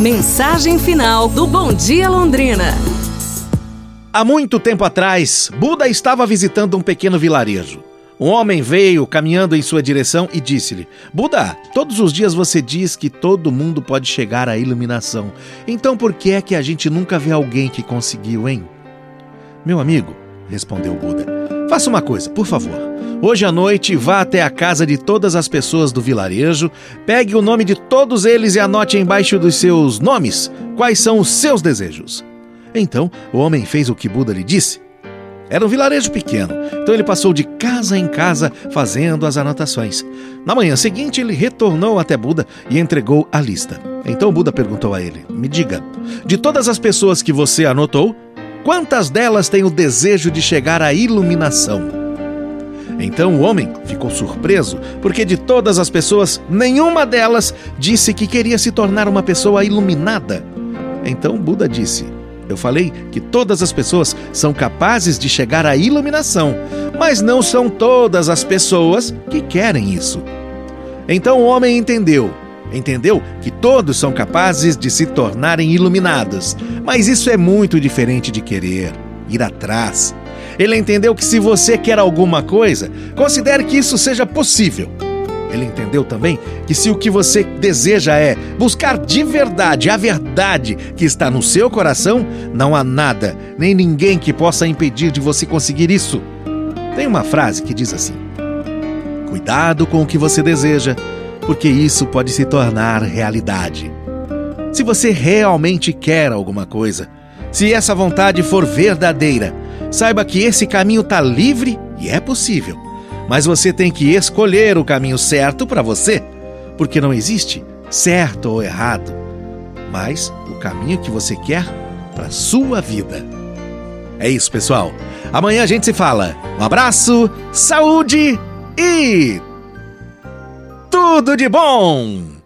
Mensagem final do Bom Dia Londrina. Há muito tempo atrás, Buda estava visitando um pequeno vilarejo. Um homem veio caminhando em sua direção e disse-lhe: Buda, todos os dias você diz que todo mundo pode chegar à iluminação. Então por que é que a gente nunca vê alguém que conseguiu, hein? Meu amigo, respondeu Buda, faça uma coisa, por favor. Hoje à noite, vá até a casa de todas as pessoas do vilarejo, pegue o nome de todos eles e anote embaixo dos seus nomes quais são os seus desejos. Então o homem fez o que Buda lhe disse. Era um vilarejo pequeno, então ele passou de casa em casa fazendo as anotações. Na manhã seguinte, ele retornou até Buda e entregou a lista. Então Buda perguntou a ele: Me diga, de todas as pessoas que você anotou, quantas delas têm o desejo de chegar à iluminação? Então o homem ficou surpreso, porque de todas as pessoas, nenhuma delas disse que queria se tornar uma pessoa iluminada. Então Buda disse: eu falei que todas as pessoas são capazes de chegar à iluminação, mas não são todas as pessoas que querem isso. Então o homem entendeu. Entendeu que todos são capazes de se tornarem iluminados, mas isso é muito diferente de querer, ir atrás. Ele entendeu que se você quer alguma coisa, considere que isso seja possível. Ele entendeu também que se o que você deseja é buscar de verdade a verdade que está no seu coração, não há nada, nem ninguém que possa impedir de você conseguir isso. Tem uma frase que diz assim: Cuidado com o que você deseja, porque isso pode se tornar realidade. Se você realmente quer alguma coisa, se essa vontade for verdadeira, saiba que esse caminho está livre e é possível mas você tem que escolher o caminho certo para você, porque não existe certo ou errado, mas o caminho que você quer para sua vida. É isso, pessoal. Amanhã a gente se fala. Um abraço, saúde e tudo de bom!